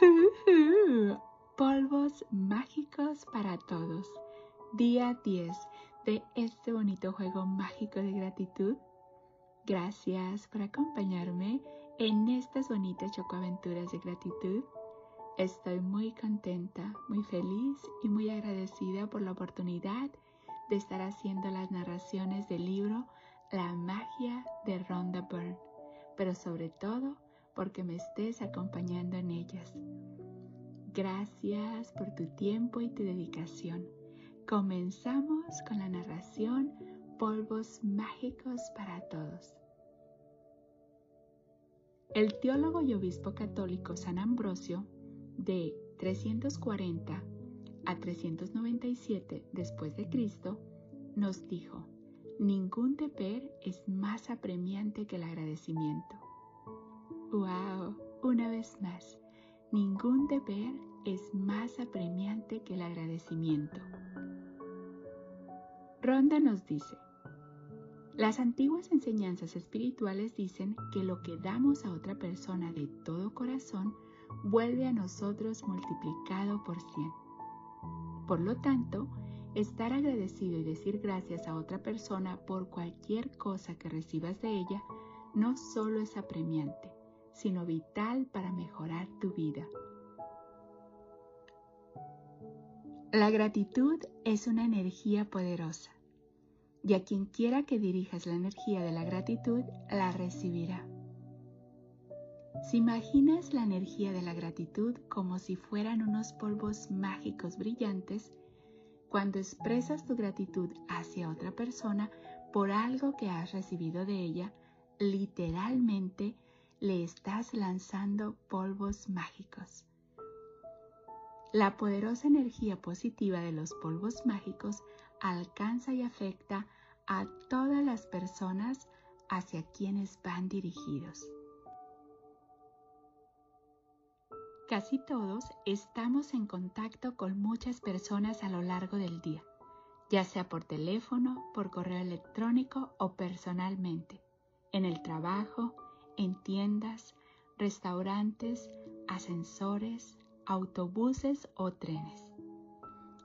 Polvos mágicos para todos. Día 10 de este bonito juego mágico de gratitud. Gracias por acompañarme en estas bonitas chocoaventuras de gratitud. Estoy muy contenta, muy feliz y muy agradecida por la oportunidad de estar haciendo las narraciones del libro La magia de Rhonda Byrne, pero sobre todo porque me estés acompañando en ellas. Gracias por tu tiempo y tu dedicación. Comenzamos con la narración Polvos Mágicos para Todos. El teólogo y obispo católico San Ambrosio, de 340 a 397 después de Cristo, nos dijo, ningún deber es más apremiante que el agradecimiento. ¡Wow! Una vez más, ningún deber es más apremiante que el agradecimiento. Ronda nos dice, las antiguas enseñanzas espirituales dicen que lo que damos a otra persona de todo corazón vuelve a nosotros multiplicado por cien. Por lo tanto, estar agradecido y decir gracias a otra persona por cualquier cosa que recibas de ella no solo es apremiante, sino vital para mejorar tu vida. La gratitud es una energía poderosa y a quien quiera que dirijas la energía de la gratitud la recibirá. Si imaginas la energía de la gratitud como si fueran unos polvos mágicos brillantes, cuando expresas tu gratitud hacia otra persona por algo que has recibido de ella, literalmente le estás lanzando polvos mágicos. La poderosa energía positiva de los polvos mágicos alcanza y afecta a todas las personas hacia quienes van dirigidos. Casi todos estamos en contacto con muchas personas a lo largo del día, ya sea por teléfono, por correo electrónico o personalmente, en el trabajo, en tiendas, restaurantes, ascensores, autobuses o trenes.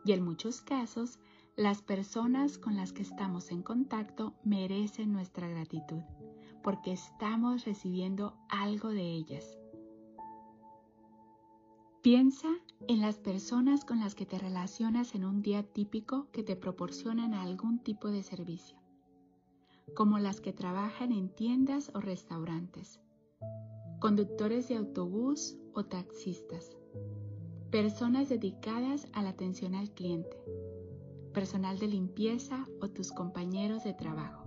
Y en muchos casos, las personas con las que estamos en contacto merecen nuestra gratitud, porque estamos recibiendo algo de ellas. Piensa en las personas con las que te relacionas en un día típico que te proporcionan algún tipo de servicio como las que trabajan en tiendas o restaurantes, conductores de autobús o taxistas, personas dedicadas a la atención al cliente, personal de limpieza o tus compañeros de trabajo.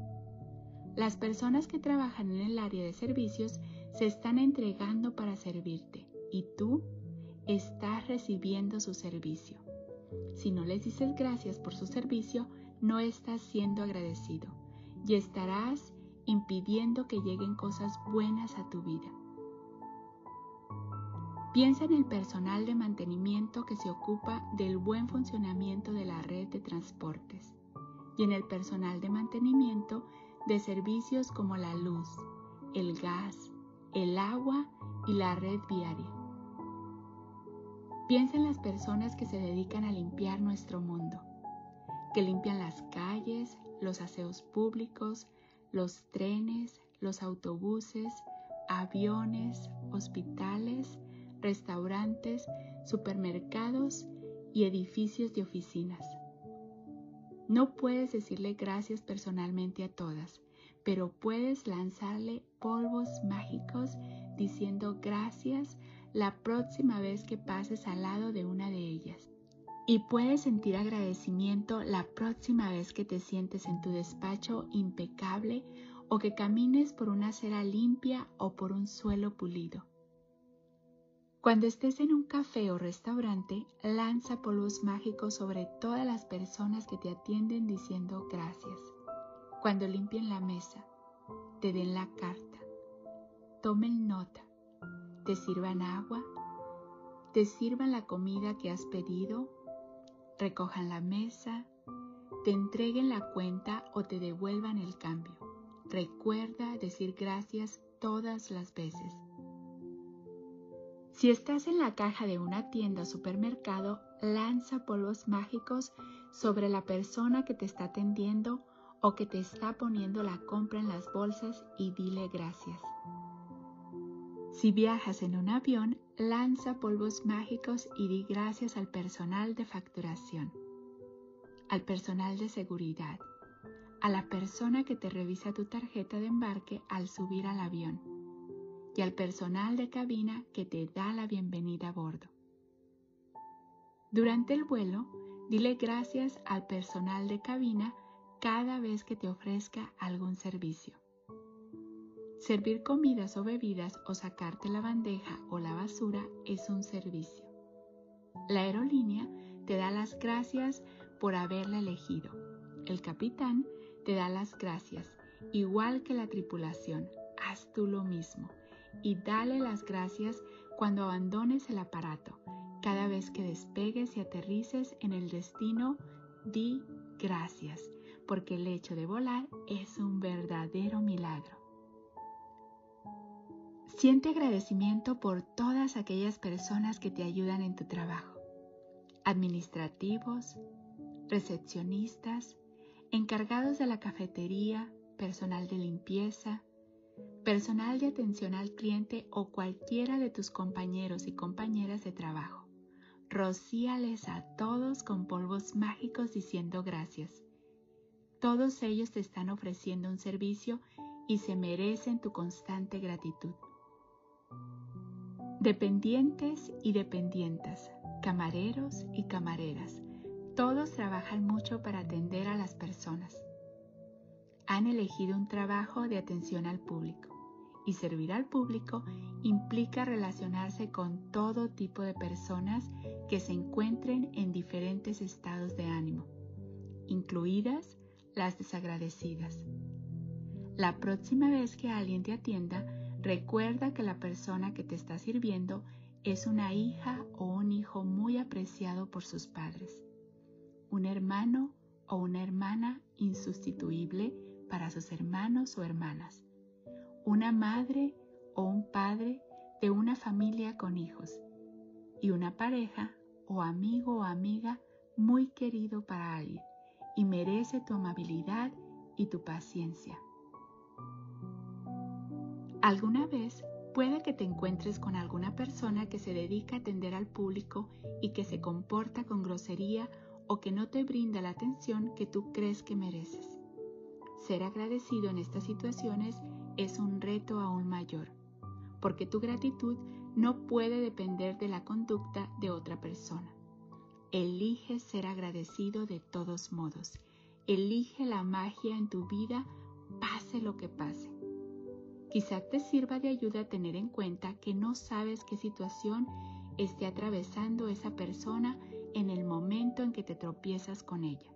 Las personas que trabajan en el área de servicios se están entregando para servirte y tú estás recibiendo su servicio. Si no les dices gracias por su servicio, no estás siendo agradecido y estarás impidiendo que lleguen cosas buenas a tu vida. Piensa en el personal de mantenimiento que se ocupa del buen funcionamiento de la red de transportes y en el personal de mantenimiento de servicios como la luz, el gas, el agua y la red viaria. Piensa en las personas que se dedican a limpiar nuestro mundo, que limpian las calles, los aseos públicos, los trenes, los autobuses, aviones, hospitales, restaurantes, supermercados y edificios de oficinas. No puedes decirle gracias personalmente a todas, pero puedes lanzarle polvos mágicos diciendo gracias la próxima vez que pases al lado de una de ellas y puedes sentir agradecimiento la próxima vez que te sientes en tu despacho impecable o que camines por una acera limpia o por un suelo pulido. Cuando estés en un café o restaurante, lanza polvos mágicos sobre todas las personas que te atienden diciendo gracias. Cuando limpien la mesa, te den la carta, tomen nota, te sirvan agua, te sirvan la comida que has pedido recojan la mesa, te entreguen la cuenta o te devuelvan el cambio. Recuerda decir gracias todas las veces. Si estás en la caja de una tienda o supermercado, lanza polvos mágicos sobre la persona que te está atendiendo o que te está poniendo la compra en las bolsas y dile gracias. Si viajas en un avión, lanza polvos mágicos y di gracias al personal de facturación, al personal de seguridad, a la persona que te revisa tu tarjeta de embarque al subir al avión y al personal de cabina que te da la bienvenida a bordo. Durante el vuelo, dile gracias al personal de cabina cada vez que te ofrezca algún servicio. Servir comidas o bebidas o sacarte la bandeja o la basura es un servicio. La aerolínea te da las gracias por haberla elegido. El capitán te da las gracias, igual que la tripulación. Haz tú lo mismo y dale las gracias cuando abandones el aparato. Cada vez que despegues y aterrices en el destino, di gracias, porque el hecho de volar es un verdadero milagro. Siente agradecimiento por todas aquellas personas que te ayudan en tu trabajo. Administrativos, recepcionistas, encargados de la cafetería, personal de limpieza, personal de atención al cliente o cualquiera de tus compañeros y compañeras de trabajo. Rocíales a todos con polvos mágicos diciendo gracias. Todos ellos te están ofreciendo un servicio y se merecen tu constante gratitud. Dependientes y dependientas, camareros y camareras, todos trabajan mucho para atender a las personas. Han elegido un trabajo de atención al público y servir al público implica relacionarse con todo tipo de personas que se encuentren en diferentes estados de ánimo, incluidas las desagradecidas. La próxima vez que alguien te atienda, Recuerda que la persona que te está sirviendo es una hija o un hijo muy apreciado por sus padres, un hermano o una hermana insustituible para sus hermanos o hermanas, una madre o un padre de una familia con hijos y una pareja o amigo o amiga muy querido para alguien y merece tu amabilidad y tu paciencia. Alguna vez puede que te encuentres con alguna persona que se dedica a atender al público y que se comporta con grosería o que no te brinda la atención que tú crees que mereces. Ser agradecido en estas situaciones es un reto aún mayor, porque tu gratitud no puede depender de la conducta de otra persona. Elige ser agradecido de todos modos. Elige la magia en tu vida, pase lo que pase. Quizá te sirva de ayuda tener en cuenta que no sabes qué situación esté atravesando esa persona en el momento en que te tropiezas con ella.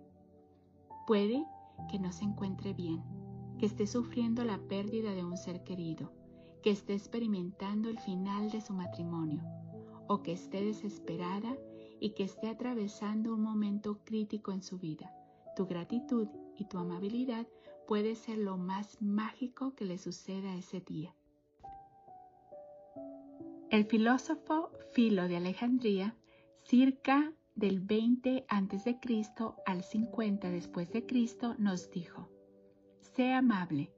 Puede que no se encuentre bien, que esté sufriendo la pérdida de un ser querido, que esté experimentando el final de su matrimonio, o que esté desesperada y que esté atravesando un momento crítico en su vida. Tu gratitud y tu amabilidad puede ser lo más mágico que le suceda ese día. El filósofo Filo de Alejandría, circa del 20 a.C. al 50 después de Cristo, nos dijo: Sé amable,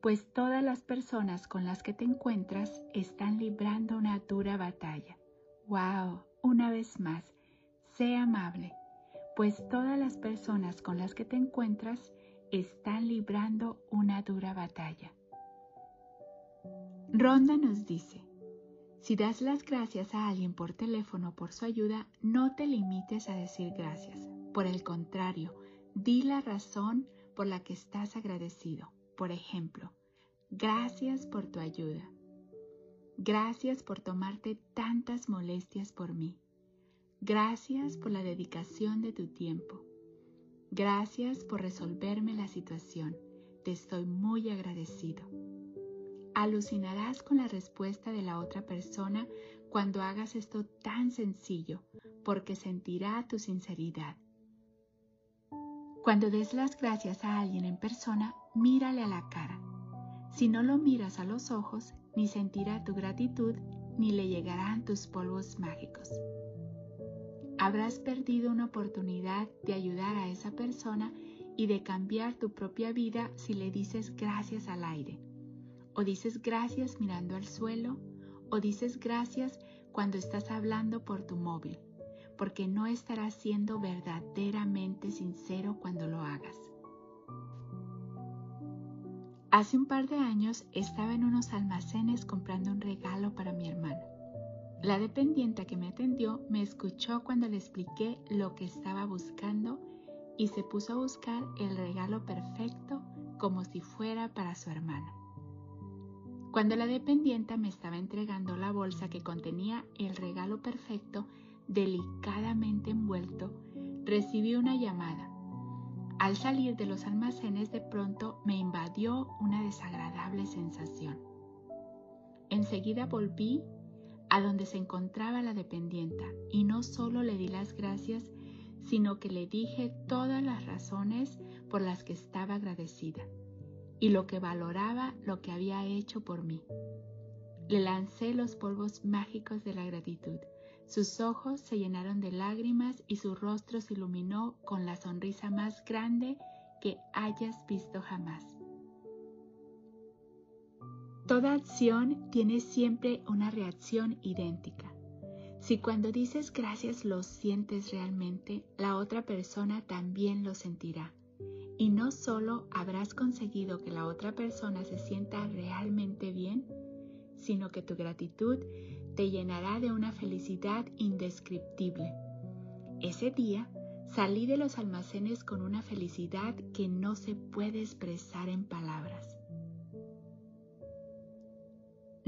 pues todas las personas con las que te encuentras están librando una dura batalla. ¡Wow! Una vez más, sé amable, pues todas las personas con las que te encuentras están librando una dura batalla. Ronda nos dice, si das las gracias a alguien por teléfono por su ayuda, no te limites a decir gracias. Por el contrario, di la razón por la que estás agradecido. Por ejemplo, gracias por tu ayuda. Gracias por tomarte tantas molestias por mí. Gracias por la dedicación de tu tiempo. Gracias por resolverme la situación. Te estoy muy agradecido. Alucinarás con la respuesta de la otra persona cuando hagas esto tan sencillo, porque sentirá tu sinceridad. Cuando des las gracias a alguien en persona, mírale a la cara. Si no lo miras a los ojos, ni sentirá tu gratitud ni le llegarán tus polvos mágicos. Habrás perdido una oportunidad de ayudar a esa persona y de cambiar tu propia vida si le dices gracias al aire, o dices gracias mirando al suelo, o dices gracias cuando estás hablando por tu móvil, porque no estarás siendo verdaderamente sincero cuando lo hagas. Hace un par de años estaba en unos almacenes comprando un regalo para mi hermano. La dependienta que me atendió me escuchó cuando le expliqué lo que estaba buscando y se puso a buscar el regalo perfecto como si fuera para su hermano. Cuando la dependienta me estaba entregando la bolsa que contenía el regalo perfecto, delicadamente envuelto, recibí una llamada. Al salir de los almacenes de pronto me invadió una desagradable sensación. Enseguida volví a donde se encontraba la dependienta y no solo le di las gracias, sino que le dije todas las razones por las que estaba agradecida y lo que valoraba lo que había hecho por mí. Le lancé los polvos mágicos de la gratitud. Sus ojos se llenaron de lágrimas y su rostro se iluminó con la sonrisa más grande que hayas visto jamás. Toda acción tiene siempre una reacción idéntica. Si cuando dices gracias lo sientes realmente, la otra persona también lo sentirá. Y no solo habrás conseguido que la otra persona se sienta realmente bien, sino que tu gratitud te llenará de una felicidad indescriptible. Ese día salí de los almacenes con una felicidad que no se puede expresar en palabras.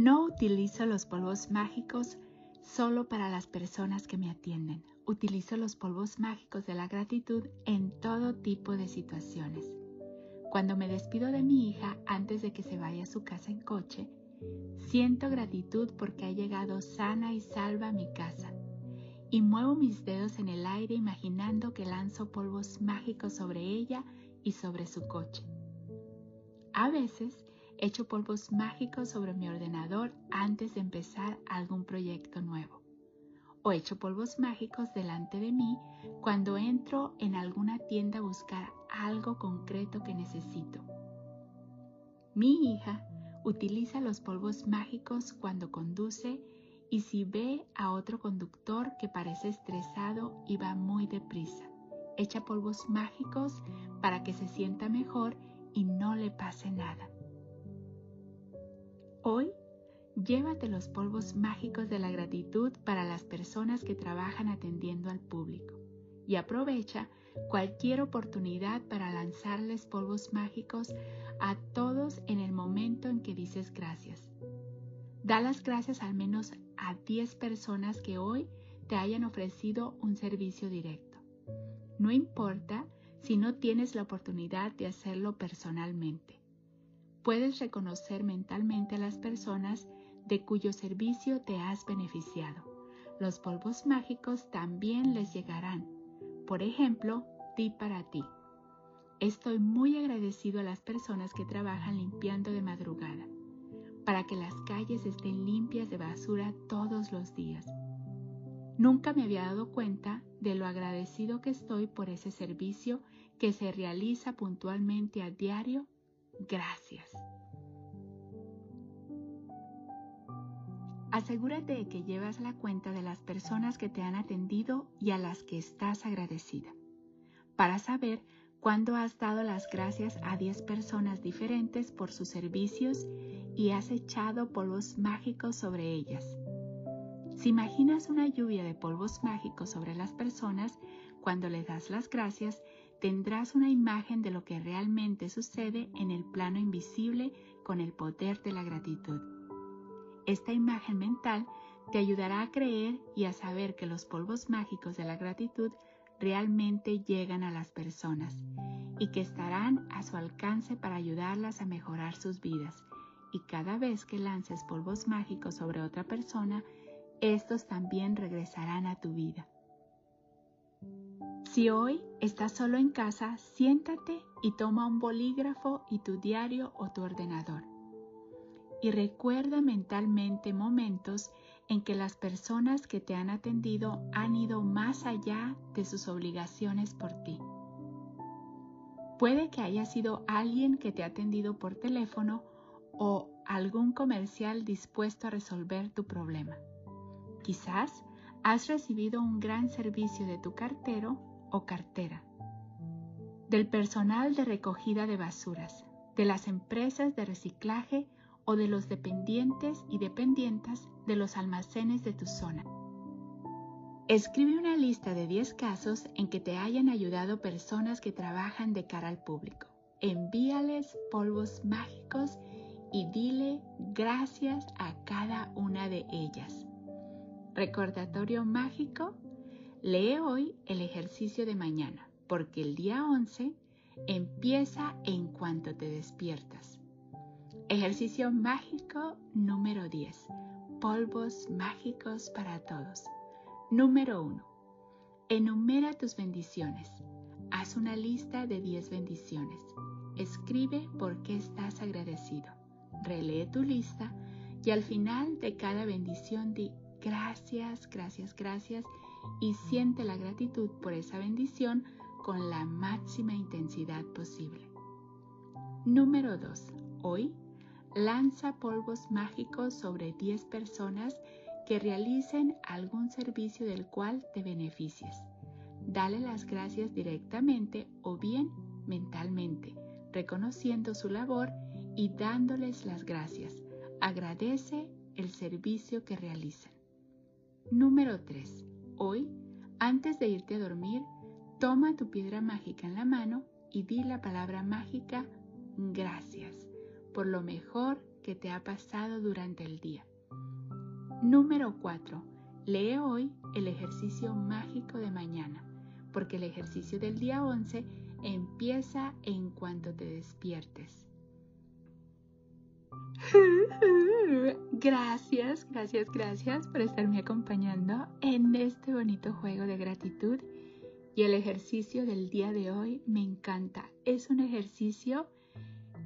No utilizo los polvos mágicos solo para las personas que me atienden. Utilizo los polvos mágicos de la gratitud en todo tipo de situaciones. Cuando me despido de mi hija antes de que se vaya a su casa en coche, siento gratitud porque ha llegado sana y salva a mi casa. Y muevo mis dedos en el aire imaginando que lanzo polvos mágicos sobre ella y sobre su coche. A veces Echo polvos mágicos sobre mi ordenador antes de empezar algún proyecto nuevo. O echo polvos mágicos delante de mí cuando entro en alguna tienda a buscar algo concreto que necesito. Mi hija utiliza los polvos mágicos cuando conduce y si ve a otro conductor que parece estresado y va muy deprisa. Echa polvos mágicos para que se sienta mejor y no le pase nada. Hoy, llévate los polvos mágicos de la gratitud para las personas que trabajan atendiendo al público y aprovecha cualquier oportunidad para lanzarles polvos mágicos a todos en el momento en que dices gracias. Da las gracias al menos a 10 personas que hoy te hayan ofrecido un servicio directo. No importa si no tienes la oportunidad de hacerlo personalmente puedes reconocer mentalmente a las personas de cuyo servicio te has beneficiado. Los polvos mágicos también les llegarán. Por ejemplo, ti para ti. Estoy muy agradecido a las personas que trabajan limpiando de madrugada, para que las calles estén limpias de basura todos los días. Nunca me había dado cuenta de lo agradecido que estoy por ese servicio que se realiza puntualmente a diario gracias. Asegúrate de que llevas la cuenta de las personas que te han atendido y a las que estás agradecida, para saber cuándo has dado las gracias a 10 personas diferentes por sus servicios y has echado polvos mágicos sobre ellas. Si imaginas una lluvia de polvos mágicos sobre las personas, cuando les das las gracias, tendrás una imagen de lo que realmente sucede en el plano invisible con el poder de la gratitud. Esta imagen mental te ayudará a creer y a saber que los polvos mágicos de la gratitud realmente llegan a las personas y que estarán a su alcance para ayudarlas a mejorar sus vidas. Y cada vez que lances polvos mágicos sobre otra persona, estos también regresarán a tu vida. Si hoy estás solo en casa, siéntate y toma un bolígrafo y tu diario o tu ordenador. Y recuerda mentalmente momentos en que las personas que te han atendido han ido más allá de sus obligaciones por ti. Puede que haya sido alguien que te ha atendido por teléfono o algún comercial dispuesto a resolver tu problema. Quizás has recibido un gran servicio de tu cartero o cartera, del personal de recogida de basuras, de las empresas de reciclaje o de los dependientes y dependientas de los almacenes de tu zona. Escribe una lista de 10 casos en que te hayan ayudado personas que trabajan de cara al público. Envíales polvos mágicos y dile gracias a cada una de ellas. Recordatorio mágico, lee hoy el ejercicio de mañana, porque el día 11 empieza en cuanto te despiertas. Ejercicio mágico número 10. Polvos mágicos para todos. Número 1. Enumera tus bendiciones. Haz una lista de 10 bendiciones. Escribe por qué estás agradecido. Relee tu lista y al final de cada bendición di gracias, gracias, gracias y siente la gratitud por esa bendición con la máxima intensidad posible. Número 2. Hoy lanza polvos mágicos sobre 10 personas que realicen algún servicio del cual te beneficies. Dale las gracias directamente o bien mentalmente, reconociendo su labor y dándoles las gracias. Agradece el servicio que realizan. Número 3. Hoy, antes de irte a dormir, toma tu piedra mágica en la mano y di la palabra mágica gracias por lo mejor que te ha pasado durante el día. Número 4. Lee hoy el ejercicio mágico de mañana, porque el ejercicio del día 11 empieza en cuanto te despiertes. Gracias, gracias, gracias por estarme acompañando en este bonito juego de gratitud. Y el ejercicio del día de hoy me encanta. Es un ejercicio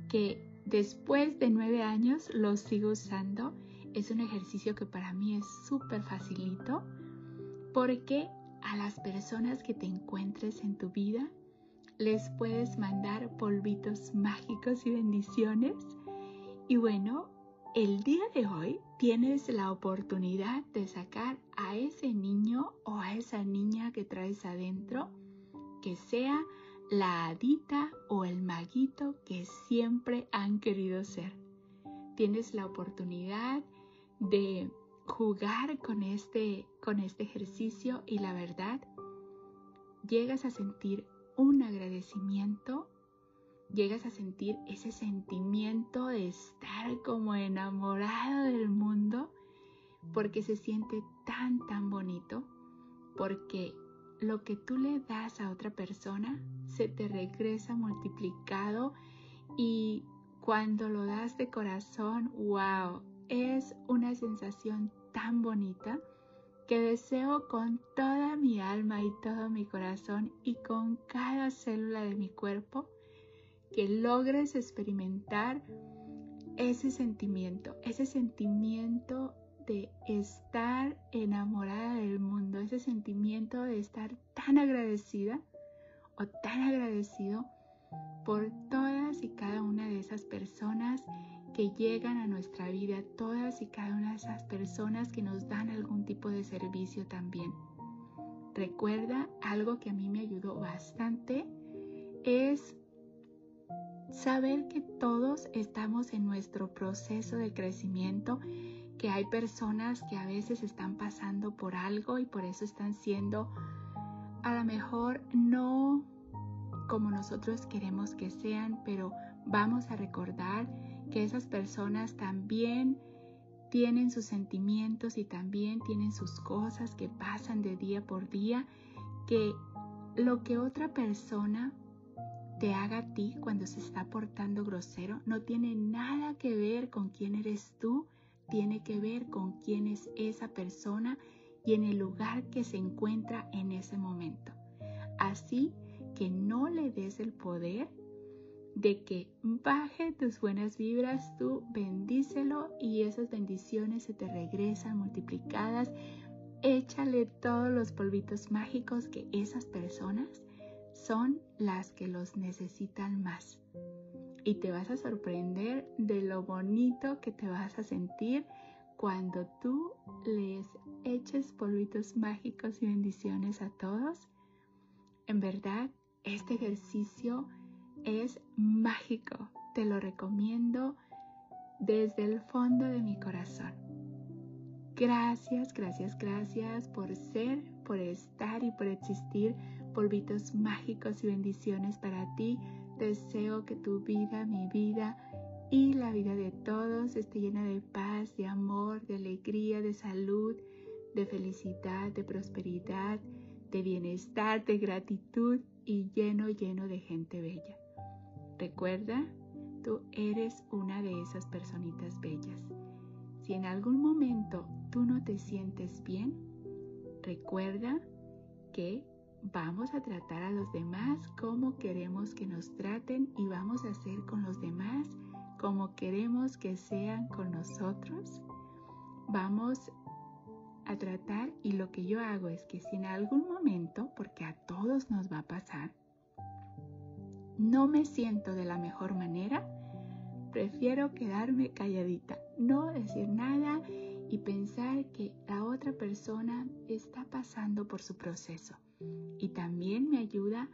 que Después de nueve años lo sigo usando. Es un ejercicio que para mí es súper facilito porque a las personas que te encuentres en tu vida les puedes mandar polvitos mágicos y bendiciones. Y bueno, el día de hoy tienes la oportunidad de sacar a ese niño o a esa niña que traes adentro que sea la hadita o el maguito que siempre han querido ser. Tienes la oportunidad de jugar con este, con este ejercicio y la verdad, llegas a sentir un agradecimiento, llegas a sentir ese sentimiento de estar como enamorado del mundo, porque se siente tan, tan bonito, porque lo que tú le das a otra persona se te regresa multiplicado y cuando lo das de corazón, wow, es una sensación tan bonita que deseo con toda mi alma y todo mi corazón y con cada célula de mi cuerpo que logres experimentar ese sentimiento, ese sentimiento de estar enamorada del mundo, ese sentimiento de estar tan agradecida o tan agradecido por todas y cada una de esas personas que llegan a nuestra vida, todas y cada una de esas personas que nos dan algún tipo de servicio también. Recuerda algo que a mí me ayudó bastante es saber que todos estamos en nuestro proceso de crecimiento que hay personas que a veces están pasando por algo y por eso están siendo a lo mejor no como nosotros queremos que sean, pero vamos a recordar que esas personas también tienen sus sentimientos y también tienen sus cosas que pasan de día por día, que lo que otra persona te haga a ti cuando se está portando grosero no tiene nada que ver con quién eres tú tiene que ver con quién es esa persona y en el lugar que se encuentra en ese momento. Así que no le des el poder de que baje tus buenas vibras, tú bendícelo y esas bendiciones se te regresan multiplicadas. Échale todos los polvitos mágicos que esas personas son las que los necesitan más. Y te vas a sorprender de lo bonito que te vas a sentir cuando tú les eches polvitos mágicos y bendiciones a todos. En verdad, este ejercicio es mágico. Te lo recomiendo desde el fondo de mi corazón. Gracias, gracias, gracias por ser, por estar y por existir. Polvitos mágicos y bendiciones para ti. Deseo que tu vida, mi vida y la vida de todos esté llena de paz, de amor, de alegría, de salud, de felicidad, de prosperidad, de bienestar, de gratitud y lleno, lleno de gente bella. Recuerda, tú eres una de esas personitas bellas. Si en algún momento tú no te sientes bien, recuerda que vamos a tratar a los demás como queremos que nos traten y vamos a hacer con los demás como queremos que sean con nosotros. Vamos a tratar y lo que yo hago es que si en algún momento, porque a todos nos va a pasar, no me siento de la mejor manera, prefiero quedarme calladita, no decir nada y pensar que la otra persona está pasando por su proceso. Y también me ayuda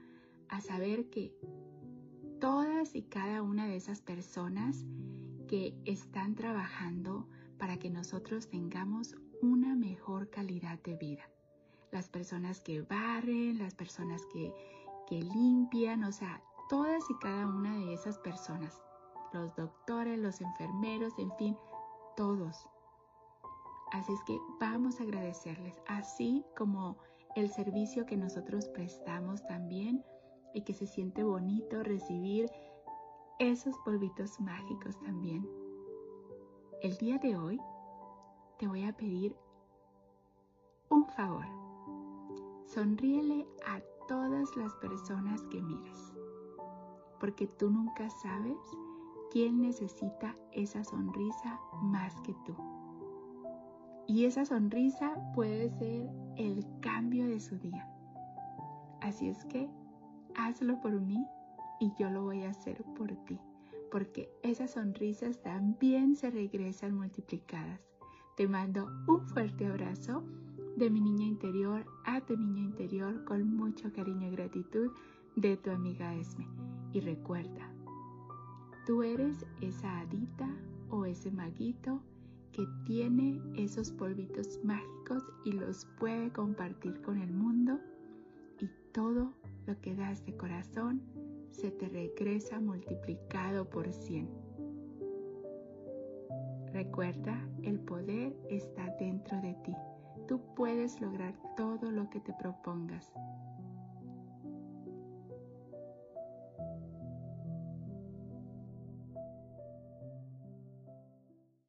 a saber que todas y cada una de esas personas que están trabajando para que nosotros tengamos una mejor calidad de vida. Las personas que barren, las personas que, que limpian, o sea, todas y cada una de esas personas, los doctores, los enfermeros, en fin, todos. Así es que vamos a agradecerles, así como el servicio que nosotros prestamos también y que se siente bonito recibir esos polvitos mágicos también. El día de hoy te voy a pedir un favor. Sonríele a todas las personas que mires, porque tú nunca sabes quién necesita esa sonrisa más que tú. Y esa sonrisa puede ser el cambio de su día. Así es que hazlo por mí y yo lo voy a hacer por ti, porque esas sonrisas también se regresan multiplicadas. Te mando un fuerte abrazo de mi niña interior a tu niña interior con mucho cariño y gratitud de tu amiga Esme. Y recuerda, tú eres esa hadita o ese maguito que tiene esos polvitos mágicos y los puede compartir con el mundo y todo lo que das de corazón se te regresa multiplicado por cien. Recuerda, el poder está dentro de ti. Tú puedes lograr todo lo que te propongas.